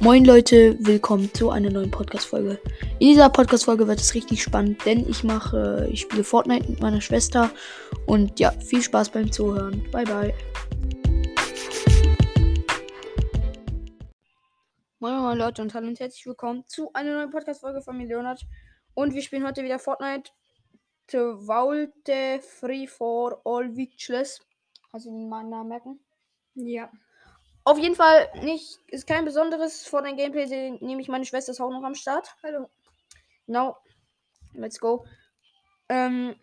Moin Leute, willkommen zu einer neuen Podcast-Folge. In dieser Podcast-Folge wird es richtig spannend, denn ich mache, ich spiele Fortnite mit meiner Schwester und ja, viel Spaß beim Zuhören. Bye bye. Moin Moin Leute und hallo und herzlich willkommen zu einer neuen Podcast-Folge von mir Leonard. Und wir spielen heute wieder Fortnite. The Vault Free for All Witchless. Kannst du den Namen merken? Ja. Auf jeden Fall nicht, ist kein besonderes vor dein Gameplay, den nehme ich meine Schwester ist auch noch am Start. Hallo. Now, let's go. Ähm,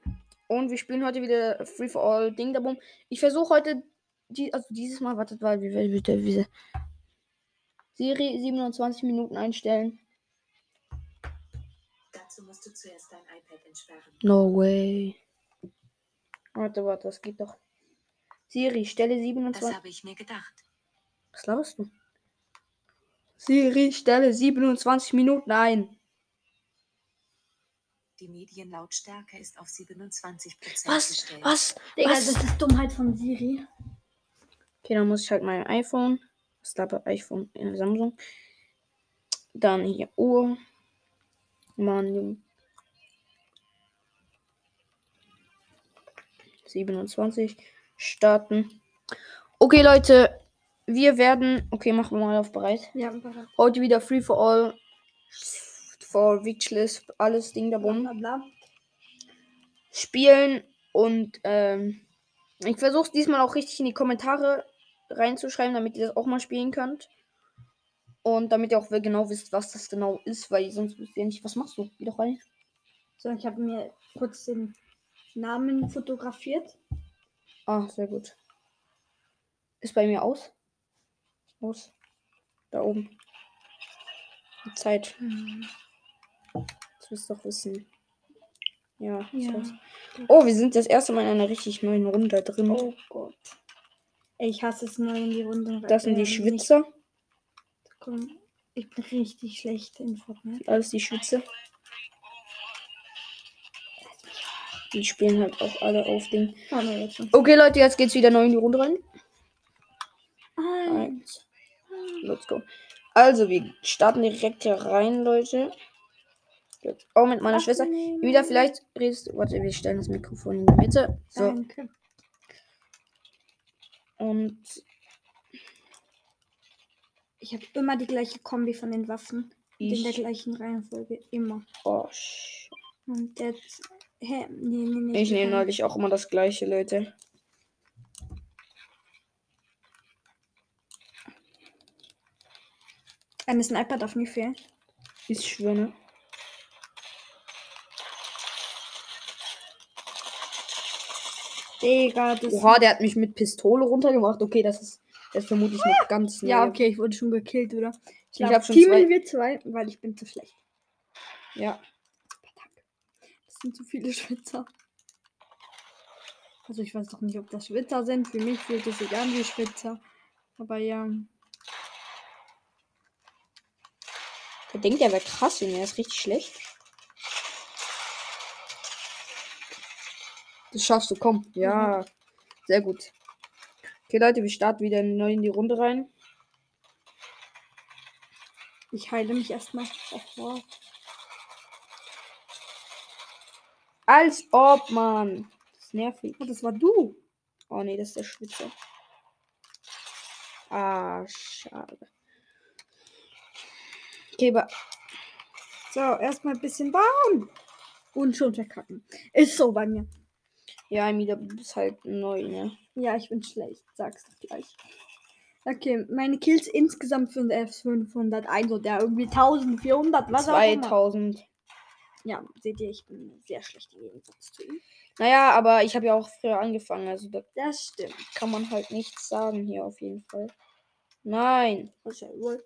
und wir spielen heute wieder Free for All Ding da Boom. Ich versuche heute, die, also dieses Mal, wartet mal, wie wie- wie- wie- Siri 27 Minuten einstellen. Dazu musst du zuerst dein iPad entsperren. No way. Warte, warte, das geht doch. Siri, stelle Das 27. habe ich mir gedacht. Was laberst du? Siri, stelle 27 Minuten ein. Die Medienlautstärke ist auf 27 Was? gestellt. Was? Digga, Was? das ist Dummheit von Siri. Okay, dann muss ich halt mein iPhone. Das labert iPhone in Samsung. Dann hier Uhr. Mann. 27. Starten. Okay, Leute. Wir werden. Okay, machen wir mal auf bereit. Ja, bla Heute wieder Free for All. For Witchless. Alles Ding da rum. bla bla. spielen und ähm, ich versuche es diesmal auch richtig in die Kommentare reinzuschreiben, damit ihr das auch mal spielen könnt. Und damit ihr auch genau wisst, was das genau ist, weil sonst wisst ihr nicht, was machst du? Geh doch rein. So, ich habe mir kurz den Namen fotografiert. Ah, sehr gut. Ist bei mir aus. Aus. Da oben. Die Zeit. Das wirst doch wissen. Ja. Ja. Oh, wir sind das erste Mal in einer richtig neuen Runde drin. Oh Gott. Ich hasse es neu in die Runde. das sind die äh, Schwitzer. nicht- Komm, Ich bin richtig schlecht in Fortnite. Alles die Schwitze. Die spielen halt auch alle auf schon. Okay, Leute, jetzt geht's wieder neu in die Runde rein. Let's go. Also, wir starten direkt hier rein, Leute. Jetzt auch mit meiner Schwester. Aufnehmen. Wieder vielleicht redest du. Warte, wir stellen das Mikrofon in die Mitte. So. Danke. Und Ich habe immer die gleiche Kombi von den Waffen. Und in der ich. gleichen Reihenfolge. Immer. Oh, Und jetzt. Hä? Nee, nee, nee. ich nehme neulich auch immer das gleiche, Leute. Eine Sniper darf nie fehlen. Ich schwöre. ne? Digga, das. Oha, der hat mich mit Pistole runtergemacht. Okay, das ist, das ist vermutlich noch ganz Ja, neu. okay, ich wurde schon gekillt, oder? Ich, Ich glaub, hab schon teamen zwei- wir zwei, weil ich bin zu schlecht. Ja. Das sind zu viele Schwitzer. Also ich weiß doch nicht, ob das Schwitzer sind. Für mich fühlt es sich an wie Schwitzer. Aber ja. Denkt, er wäre krass, Junge. Er ist richtig schlecht. Das schaffst du, komm. Ja. Sehr gut. Okay, Leute, wir starten wieder neu in die Runde rein. Ich heile mich erstmal. Oh, wow. Als ob, Mann. Das ist nervig. Oh, das war du. Oh, nee, das ist der Schwitzer. Ah, schade. Okay, aber So, erstmal ein bisschen bauen. Und schon verkacken. Ist so bei mir. ja, Amida, du bist halt neu, ne? Ja, ich bin schlecht. Sag's doch gleich. Okay, meine Kills insgesamt für den F500. Also irgendwie 1400. Was auch immer. 2000. Ja, seht ihr, ich bin sehr schlecht im Gegensatz zu ihm. Naja, aber ich habe ja auch früher angefangen, also da Das stimmt. kann man halt nichts sagen hier auf jeden Fall. Nein. Das ist ja wohl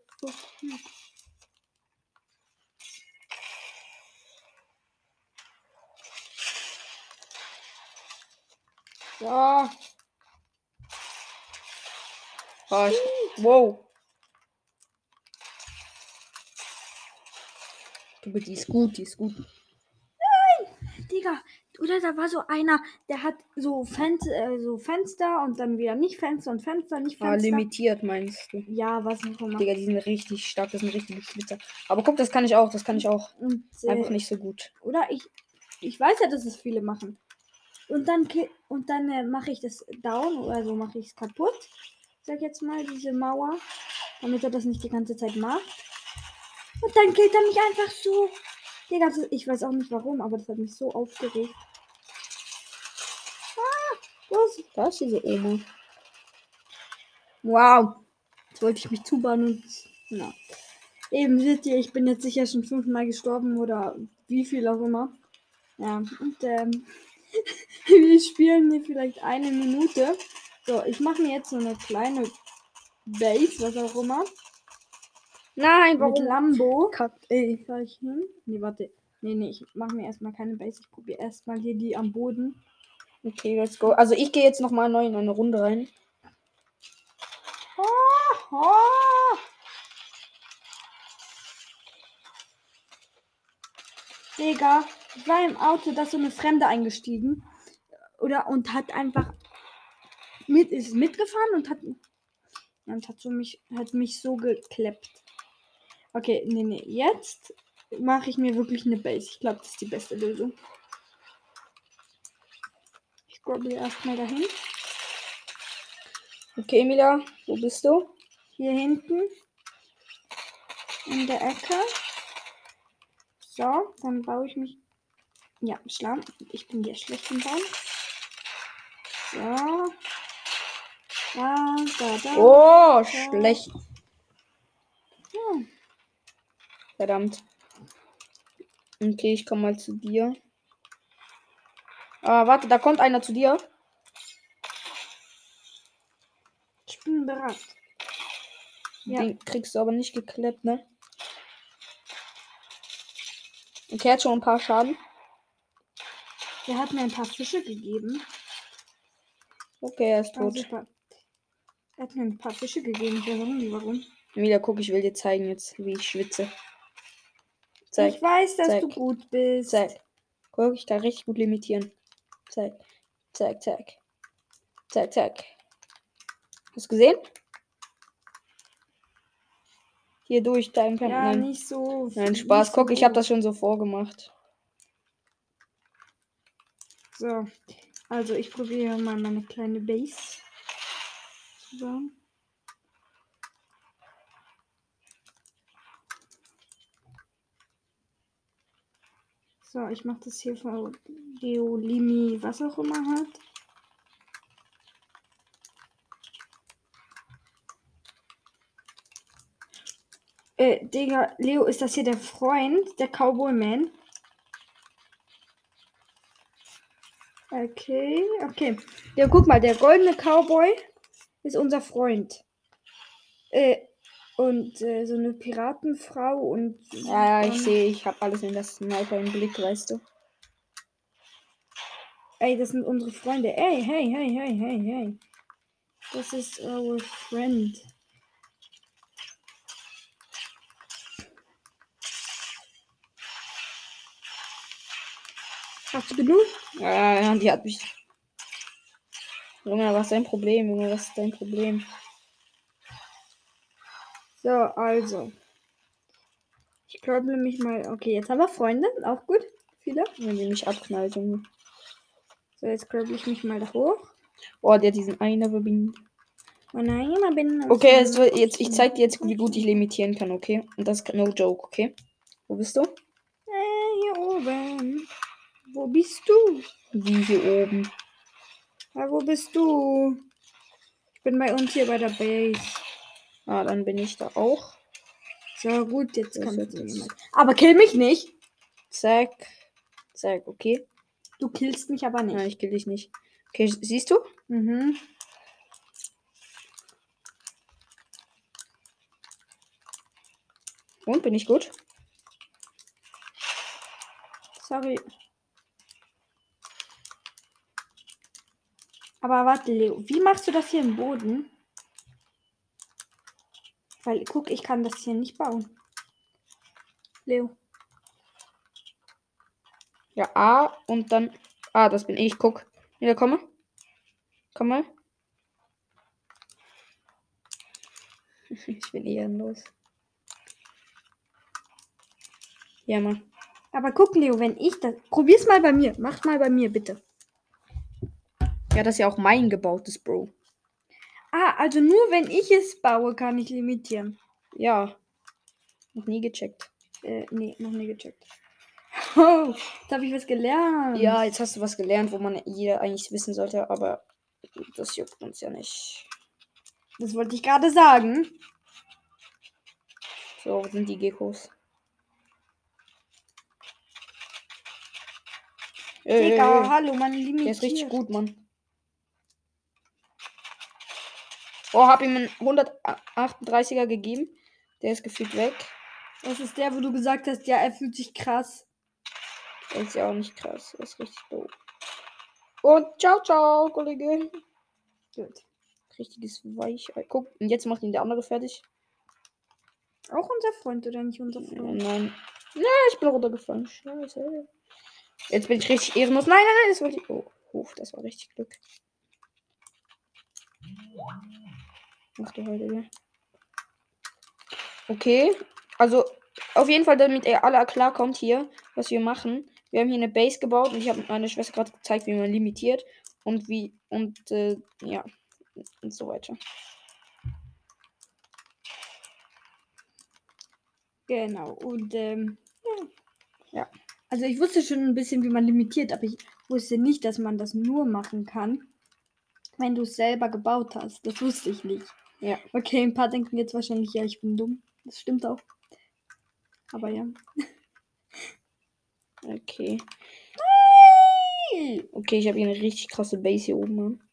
Ja. Ah, ich, wow. Aber die ist gut, die ist gut. Digga, Oder da war so einer, der hat so, Fen äh, so Fenster und dann wieder nicht Fenster und Fenster, nicht Ah, Fenster. limitiert meinst du? ja, was auch immer. Digga, die sind richtig stark, das sind richtige Schlitzer. Aber guck, das kann ich auch, das kann ich auch. Und, äh, Einfach nicht so gut. Oder ich, ich weiß ja, dass es viele machen. Und dann, und dann äh, mache ich das down oder so mache ich es kaputt. Sag jetzt mal, diese Mauer. Damit er das nicht die ganze Zeit macht. Und dann killt er mich einfach so. Digga, ich weiß auch nicht warum, aber das hat mich so aufgeregt. Ah, los. Da ist diese Oma. Wow. Jetzt wollte ich mich zubauen und. Na. Eben seht ihr, ich bin jetzt sicher schon fünfmal gestorben oder wie viel auch immer. Ja, und ähm, wir spielen hier vielleicht eine Minute. So, ich mache mir jetzt so eine kleine Base, was auch immer. Nein, Mit warum? Lambo. Kackt, ey. Soll ich hin? Nee, warte. Nee, nee, ich mache mir erstmal keine Base. Ich probiere erstmal hier die am Boden. Okay, let's go. Also ich gehe jetzt noch mal neu in eine Runde rein. Oh! Digga, ich war im Auto, da so eine Fremde eingestiegen. Oder und hat einfach mit, ist mitgefahren und hat, und hat, so mich, hat mich so gekleppt. Okay, nee, nee. Jetzt mache ich mir wirklich eine Base. Ich glaube, das ist die beste Lösung. Ich scrubble erstmal dahin. Okay, Mila, wo bist du? Hier hinten. In der Ecke. So, dann baue ich mich. Ja, Schlamm. Ich bin hier schlecht im Bauen. So. Da, da, da. Oh, schlecht. Ja. Verdammt. Okay, ich komme mal zu dir. Ah, warte, da kommt einer zu dir. Ich bin bereit. Ja. Den kriegst du aber nicht gekleppt, ne? Okay, hat schon ein paar Schaden. Der hat mir ein paar Fische gegeben. Okay, er ist Ah, tot. super. Er hat mir ein paar Fische gegeben. Warum? Warum? Mila, guck, ich will dir zeigen jetzt, wie ich schwitze. Zeig, Ich weiß, dass zeig, du gut bist. zeig. Guck, ich kann richtig gut limitieren. Zeig, zeig, zeig. Zeig, zeig. Hast du gesehen? Hier durch dein Camp. Ja, Nein. nicht so. Nein, Spaß. so Guck, ich habe das schon so vorgemacht. So, also ich probiere mal meine kleine Base zu. So, ich mache das hier von Geolimi, was auch immer hat. Äh, Digga, Leo, ist das hier der Freund, der Cowboy Man? Okay, okay. Ja, guck mal, der goldene Cowboy ist unser Freund. Äh, und äh, so eine Piratenfrau und. Ja, ja, ich sehe, ich habe alles in das Sniper im Blick, weißt du. Ey, das sind unsere Freunde. Ey, hey, hey, hey, hey, hey. Das ist our friend. Hast du genug? Ja, ja, die hat mich. Junge, was ist dein Problem, Junge? Was ist dein Problem? So, also. Ich glaube mich mal. Okay, jetzt haben wir Freunde. Auch gut. Viele. Wenn die mich abknallt, Junge. So, jetzt glaube ich mich mal da hoch. Oh, der hat diesen einer verbindet. Oh nein, immer bin Okay, wird- jetzt, ich zeig dir jetzt, wie gut ich limitieren kann, okay? Und das ist no joke, okay? Wo bist du? Äh, hier oben. Wo bist du? Wie hier oben. Ja, wo bist du? Ich bin bei uns hier bei der Base. Ah, dann bin ich da auch. So, gut, jetzt Das kann jetzt- jemand. Aber kill mich nicht. Zack. Zack, okay. Du killst mich aber nicht. Nein, ich kill dich nicht. Okay, siehst du? Mhm. Und bin ich gut? Sorry. Aber warte, Leo, wie machst du das hier im Boden? Weil, guck, ich kann das hier nicht bauen. Leo. Ja, A und dann Ah, das bin ich. Guck. Wieder komme. Komm mal. Ich bin ehrenlos. Ja, Mann. Aber guck, Leo, wenn ich das. Probier's mal bei mir. Mach mal bei mir, bitte. Ja, das ist ja auch mein gebautes, Bro. Ah, also nur wenn ich es baue, kann ich limitieren. Ja. Noch nie gecheckt. Äh, nee, noch nie gecheckt. Oh, jetzt habe ich was gelernt. Ja, jetzt hast du was gelernt, wo man jeder eigentlich wissen sollte, aber das juckt uns ja nicht. Das wollte ich gerade sagen. So, wo sind die Geckos? Digga, ey. hallo, man limitiert. Der ist richtig gut, Mann. Oh, hab ihm einen 138er gegeben. Der ist gefühlt weg. Das ist der, wo du gesagt hast, ja, er fühlt sich krass. Der ist ja auch nicht krass. Der ist richtig doof. Und ciao, ciao, Kollege. Gut. Richtiges Weichei. Guck, und jetzt macht ihn der andere fertig. Auch unser Freund oder nicht unser Freund? nein. Nein, ich bin runtergefallen. Scheiße. Jetzt bin ich richtig ehrenlos. Nein, nein, nein, das wollte ich. Oh, Hof, das war richtig Glück. Mach du heute. Okay. Also, auf jeden Fall, damit ihr alle klarkommt hier, was wir machen. Wir haben hier eine Base gebaut und ich habe meiner Schwester gerade gezeigt, wie man limitiert und wie und äh, ja und so weiter. Genau. Und ähm. Ja. Also ich wusste schon ein bisschen, wie man limitiert, aber ich wusste nicht, dass man das nur machen kann, wenn du es selber gebaut hast. Das wusste ich nicht. Ja. Okay, ein paar denken jetzt wahrscheinlich, ja, ich bin dumm. Das stimmt auch. Aber ja. Okay. Okay, ich habe hier eine richtig krasse Base hier oben, Mann.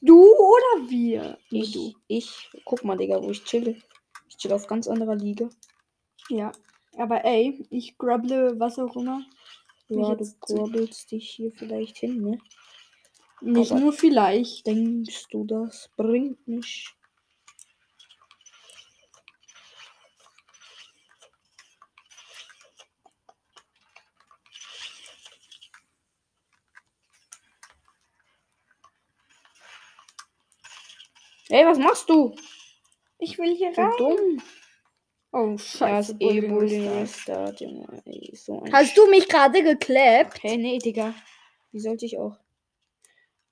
Du oder wir? Ich, du. ich, guck mal, Digga, wo ich chill. Ich chill auf ganz anderer Liga. Ja. Aber ey, ich grubble was auch immer. Ja, du kurbelst dich hier vielleicht hin, ne? Nicht Aber- nur vielleicht. Denkst du, das bringt mich? Ey, was machst du? Ich will hier So rein. dumm. Oh, scheiße. Junge. So Hast du mich gerade geklappt? Hey, nee, Digga. Wie sollte ich auch?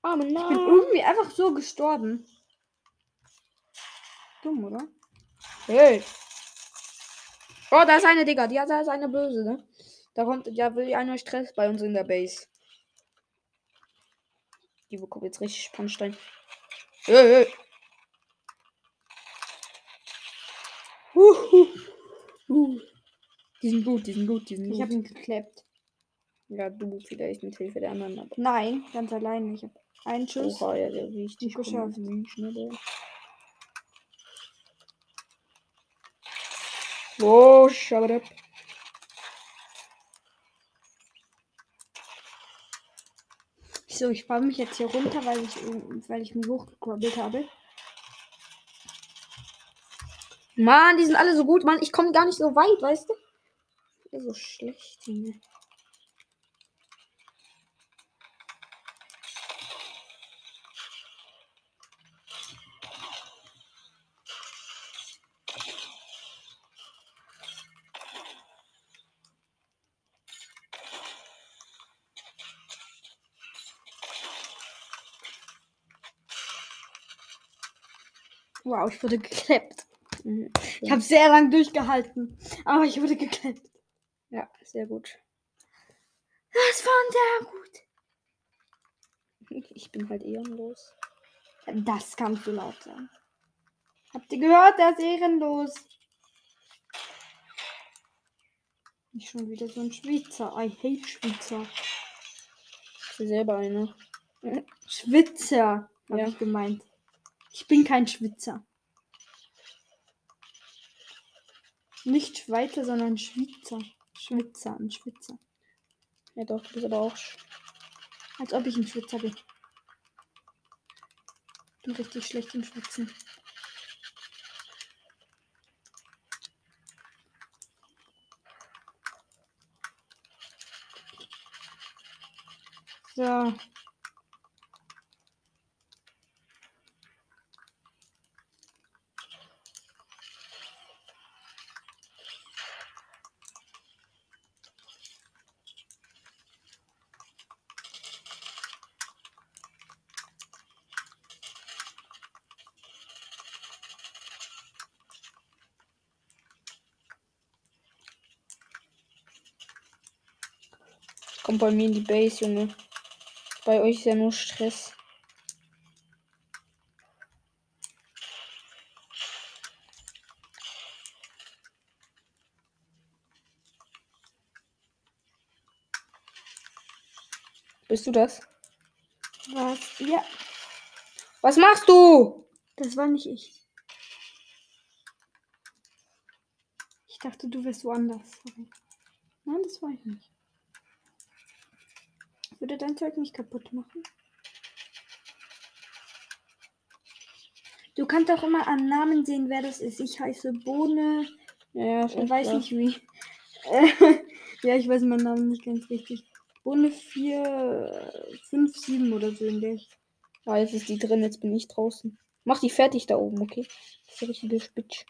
Arme Ich bin irgendwie einfach so gestorben. Dumm, oder? Hey. Oh, da ist eine, Digga. Die hat da ist eine böse, ne? Da kommt, ja, will einer Stress bei uns in der Base. Die bekommt jetzt richtig Spannstein. Hey, hey. Huhu. Uh. Die sind gut, die sind gut, die sind Ich gut. habe ihn geklappt. ja, du vielleicht mit Hilfe der anderen, aber. Nein, ganz alleine. Ich habe einen Schuss. Oha, ja, der richtig Gut geschafft. schnell. Oh, Schabadab. So, ich baue mich jetzt hier runter, weil ich, weil ich mich hochgekrabbelt habe. Mann, die sind alle so gut, Mann. Ich komme gar nicht so weit, weißt du? So schlecht, Junge. Wow, ich wurde geklappt. Mhm, Ich habe sehr lang durchgehalten, aber ich wurde geklappt. Ja, sehr gut. Das war sehr gut. Ich bin halt ehrenlos. Das kannst du laut sagen. Habt ihr gehört? Der ist ehrenlos. Nicht schon wieder so ein Schweizer. I hate Schweizer. Ich bin selber einer. Schwitzer, habe Ja. ich gemeint. Ich bin kein Schwitzer. Nicht Schweizer, sondern Schweizer. Schwitzer, ein Schwitzer. Ja, doch, du bist aber auch. sch- Als ob ich ein Schwitzer bin. Bin richtig schlecht im Schwitzen. So. Kommt bei mir in die Base, Junge. Bei euch ist ja nur Stress. Bist du das? Was? Ja, Was machst du? das war nicht ich. Ich dachte, du wärst woanders. Sorry. Nein, das war ich nicht. Würde dein Zeug nicht kaputt machen? Du kannst auch immer an Namen sehen, wer das ist. Ich heiße Bohne. Ja, Ich weiß klar. nicht wie. Ja, ich weiß meinen Namen nicht ganz richtig. Bohne 4, 5, 7 oder so in der. Ah, jetzt ist die drin, jetzt bin ich draußen. Mach die fertig da oben, okay? Das ist der richtige Spitz.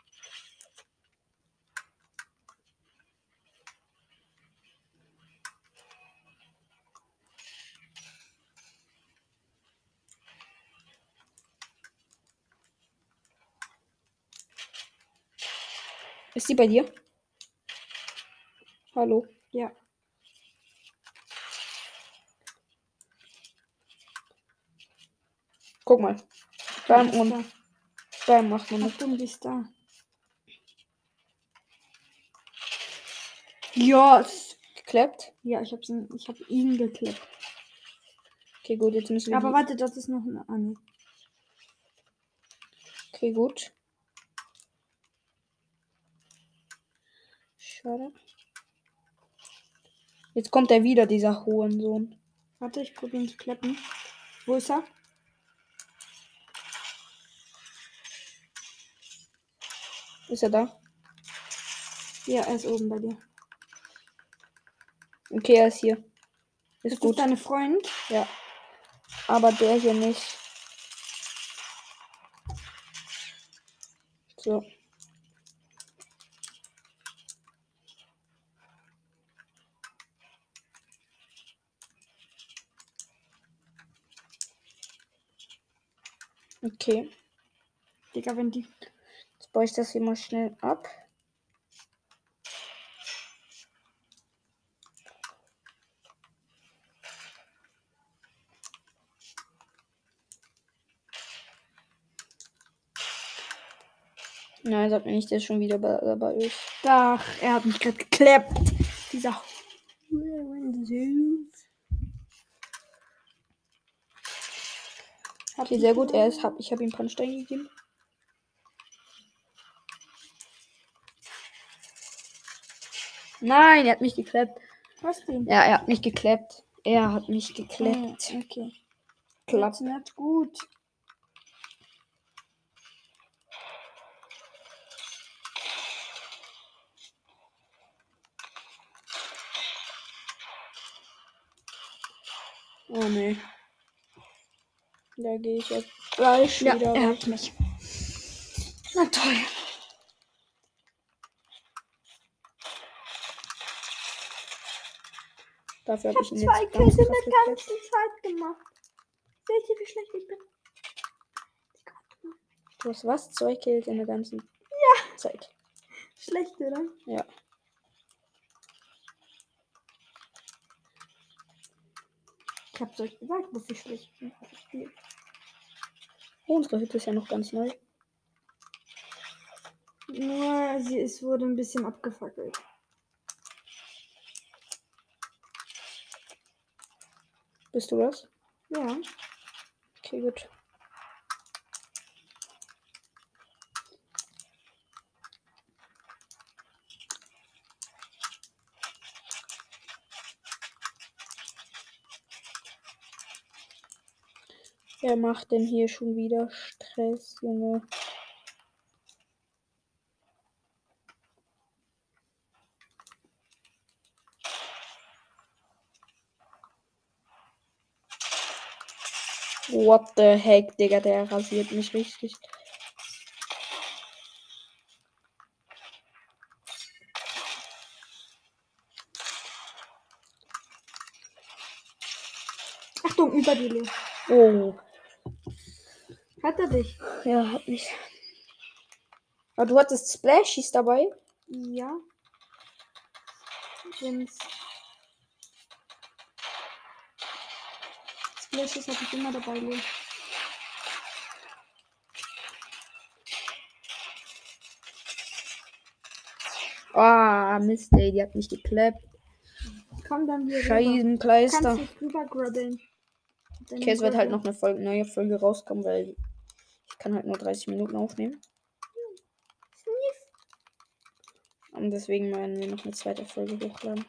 Ist die bei dir? Hallo? Ja. Guck mal. Ist und. Bam macht man das. Die ist da. Ja, s- Geklappt? ja, ich hab's, ich hab ihn geklappt. Okay, gut, jetzt müssen wir. Aber die- warte, das ist noch eine Anne. Okay, gut. Schade. Jetzt kommt er wieder, dieser Hohensohn. Warte, ich probiere ihn zu klappen. Wo ist er? Ist er da? Ja, er ist oben bei dir. Okay, er ist hier. Ist Ist gut. das deine Freund? Ja. Aber der hier nicht. So. Okay. Digga, wenn die. Jetzt baue ich das hier mal schnell ab. Nein, sag mir nicht, der schon wieder bei, dabei ist. Ach, er hat mich gerade geklappt. Dieser. Okay, sehr gut. Er ist, hab, ich habe ihm Pannstein gegeben. Nein, er hat mich geklappt. Was denn? Ja, er hat mich geklappt. Er hat mich geklappt. Ah, okay. Klappt. Das ist nicht gut. Oh nee. Da gehe ich jetzt gleich Ja, wieder. er hat mich. Na toll. Dafür habe ich ihn jetzt Zwei Kills in der ganzen Zeit gemacht. Seht ihr, wie schlecht ich bin? Du hast was? Zwei Kills in der ganzen Zeit. Schlecht, oder? Ja. Ich hab's euch gesagt, dass ich schlecht bin. Oh, unsere Hütte ist ja noch ganz neu. Nur, sie es wurde ein bisschen abgefackelt. Bist du das? Ja. Okay, gut. Wer macht denn hier schon wieder Stress, Junge? What the heck, Digga, der rasiert mich richtig. Achtung, über die Leo. Oh. Hat er dich? Ja, hat mich. Aber du hattest Splashies dabei? Ja. Wenn's. Splashes habe ich immer dabei, Leo. Ah, Mist, ey, die hat mich geklappt. Komm dann hier rüber. Scheißenkleister. Kannst dich rüber grabbeln. Dann Okay, es wird halt noch eine Folge, neue Folge rauskommen, weil kann halt nur 30 Minuten aufnehmen. Und deswegen werden wir noch eine zweite Folge hochladen.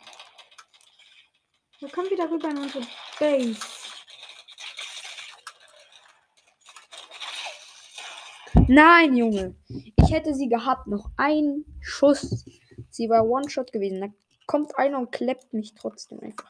Wir kommen wieder rüber in unsere Base. Nein, Junge. Ich hätte sie gehabt. Noch ein Schuss. Sie war One-Shot gewesen. Da kommt einer und klappt mich trotzdem einfach.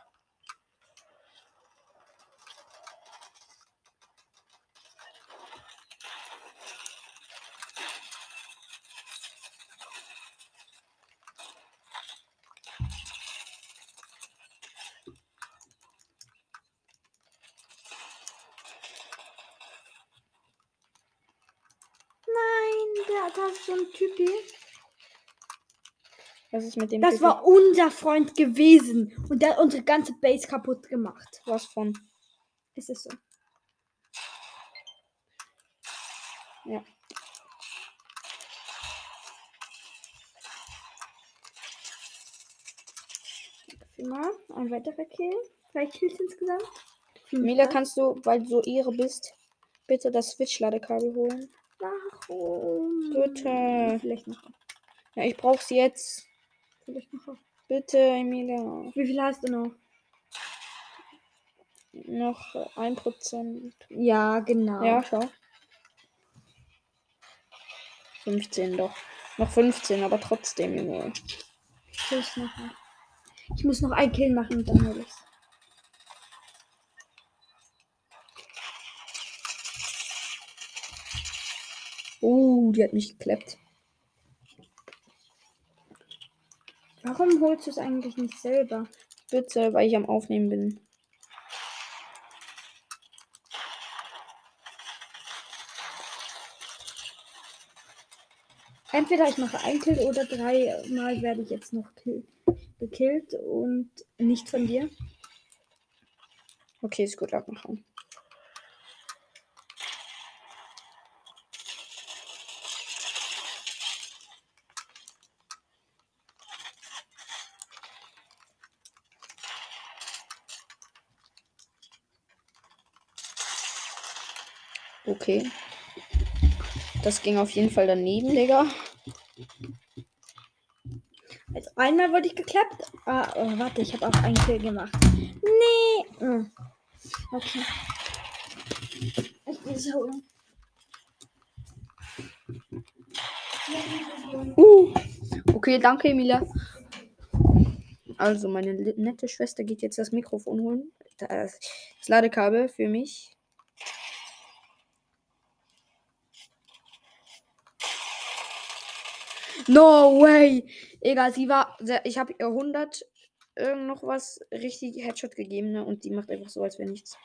Ist so ein Typi. Was ist mit dem Das Typen? war unser Freund gewesen. Und der hat unsere ganze Base kaputt gemacht. was von. Ist es so? Ja. Viermal. Ein weiterer Kill. Drei Kills insgesamt. Mila, kannst du, weil du so Ehre bist, bitte das Switch-Ladekabel holen? Warum? Bitte. Vielleicht noch. Ja, ich brauch's jetzt. Vielleicht noch. Bitte, Emilia. Wie viel hast du noch? Noch ein Prozent. Ja, genau. Ja, schau. 15 doch. Noch 15, aber trotzdem, Junge. Ich, noch. ich muss noch ein Kill machen und dann hol ich's. Die hat mich geklappt. Warum holst du es eigentlich nicht selber? Bitte, weil ich am Aufnehmen bin. Entweder ich mache ein Kill oder dreimal werde ich jetzt noch kill gekillt und nicht von dir. Okay, ist gut abmachen. Okay. Das ging auf jeden Fall daneben, Digga. Also einmal wurde ich geklappt. Ah, oh, warte, ich habe auch einen Kill gemacht. Nee. Hm. Okay. Ich es holen. Uh. Okay, danke, Emilia. Also, meine nette Schwester geht jetzt das Mikrofon holen. Das, das Ladekabel für mich. No way! Egal, sie war. Ich habe ihr 100 irgend noch was richtig Headshot gegeben, ne? Und die macht einfach so, als wäre nichts.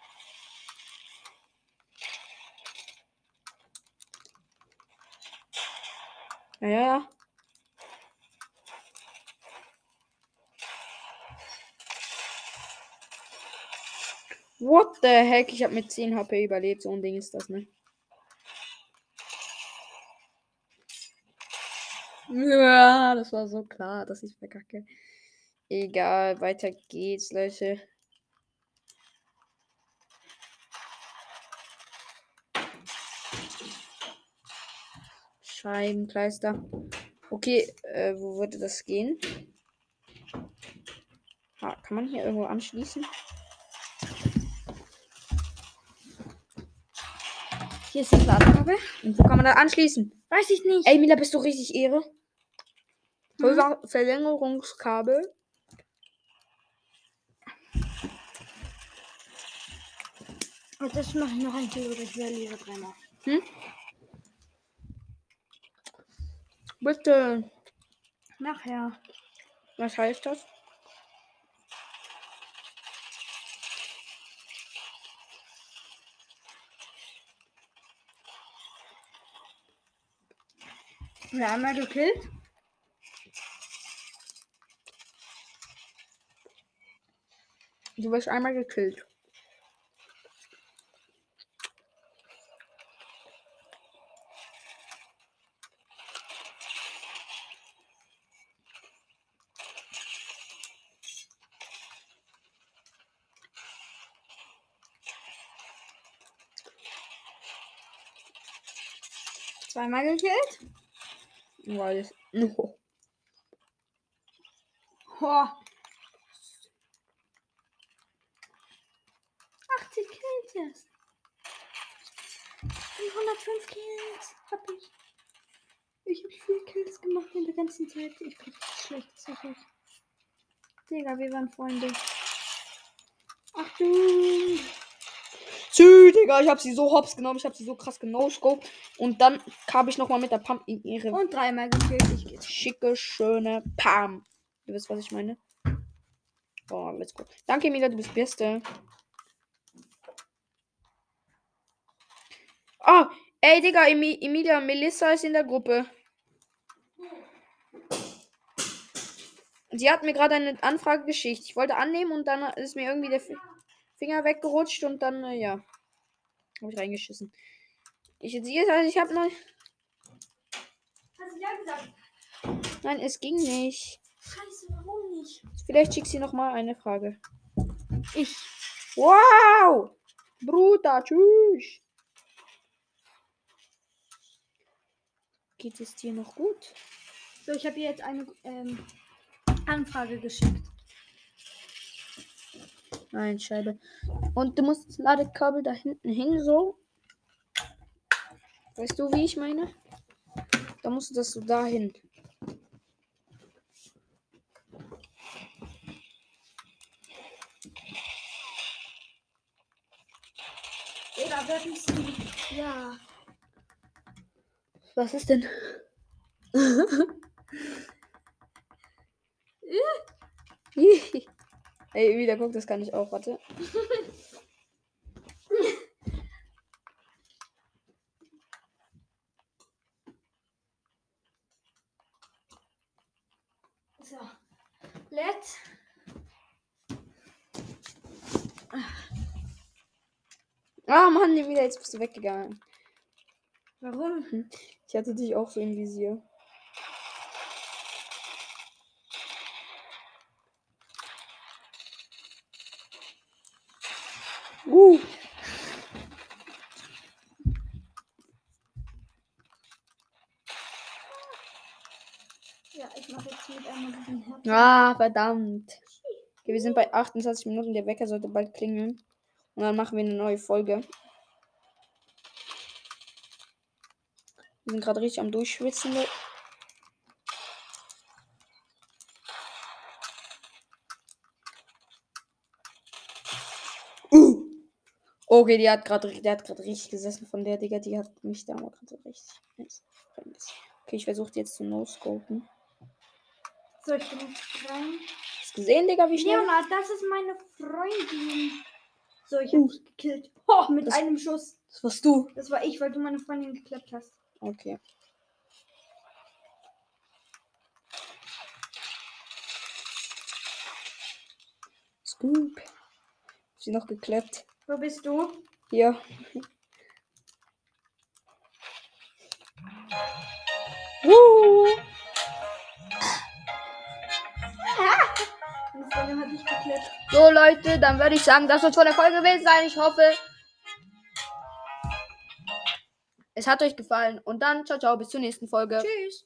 Ja, ja, ja. What the heck? Ich habe mit 10 HP überlebt. So ein Ding ist das, ne? Ja, das war so klar, dass ich verkacke. Egal, weiter geht's, Leute. Scheibenkleister. Okay, äh, wo würde das gehen? Ah, kann man hier irgendwo anschließen? Hier ist das Ladekabel. Und wo kann man da anschließen? Weiß ich nicht. Ey, Mila, bist du richtig Ehre? Ver Verlängerungskabel. Und das mache ich noch ein Kill oder ich verliere dreimal. Bitte. Nachher. Was heißt das? Wer einmal gekillt? Du wirst einmal gekillt. Zweimal gekillt? Weil es. No. Ho. 80 Kills jetzt. 505 Kills hab ich. Ich hab vier Kills gemacht in der ganzen Zeit. Ich bin schlecht psychisch. Digga, wir waren Freunde. Achtung! Tschü, Digga, ich hab sie so hops genommen, ich hab sie so krass genoscoped. Und dann kam ich nochmal mit der Pump in ihre Und dreimal gekillt. Ich schicke, schöne Pam. Du wisst, was ich meine? Oh, let's go. Danke, Emilia, du bist Beste. Ah, ey, Digga, Emi Emilia, Melissa ist in der Gruppe. Sie hat mir gerade eine Anfrage geschickt. Ich wollte annehmen und dann ist mir irgendwie der Fi- Finger weggerutscht und dann, äh, ja. Habe ich reingeschissen. Ich sehe also ich habe noch. Hast du ja gesagt? Nein, es ging nicht. Scheiße, warum nicht? Vielleicht schickt sie noch mal eine Frage. Ich. Wow! Bruder, tschüss. Geht es dir noch gut? So, ich habe ihr jetzt eine ähm, Anfrage geschickt. Nein, Scheibe. Und du musst das Ladekabel da hinten hin, so. Weißt du, wie ich meine? Da musst du das so dahin. Digga, wer bist du? Ja. Was ist denn? Ey, wieder guck, das kann ich auch. Warte. So. Let's. Ah, Mann, wieder jetzt bist du weggegangen. Warum? Ich hatte dich auch so im Visier. Uh. Ja, ich mache jetzt mit einmal diesen Herz. Ah, verdammt. Okay, wir sind bei 28 Minuten. Der Wecker sollte bald klingeln. Und dann machen wir eine neue Folge. Sind gerade richtig am Durchschwitzen. Uh. Okay, die hat gerade, der hat gerade richtig gesessen von der Digga. Die hat mich da mal gerade richtig. Okay, ich versuche jetzt zu no-scopen. So, ich bin jetzt rein. Hast du gesehen, Digga, wie schnell? Leonard, das ist meine Freundin. So, ich habe dich gekillt. Oh, mit Das- einem Schuss. Das warst du. Das war ich, weil du meine Freundin geklappt hast. Okay. Scoop. Hab sie noch geklappt. Wo bist du? Hier. Woo! So Leute, dann würde ich sagen, das soll von der Folge gewesen sein. Ich hoffe, es hat euch gefallen. Und dann, ciao, ciao, bis zur nächsten Folge. Tschüss.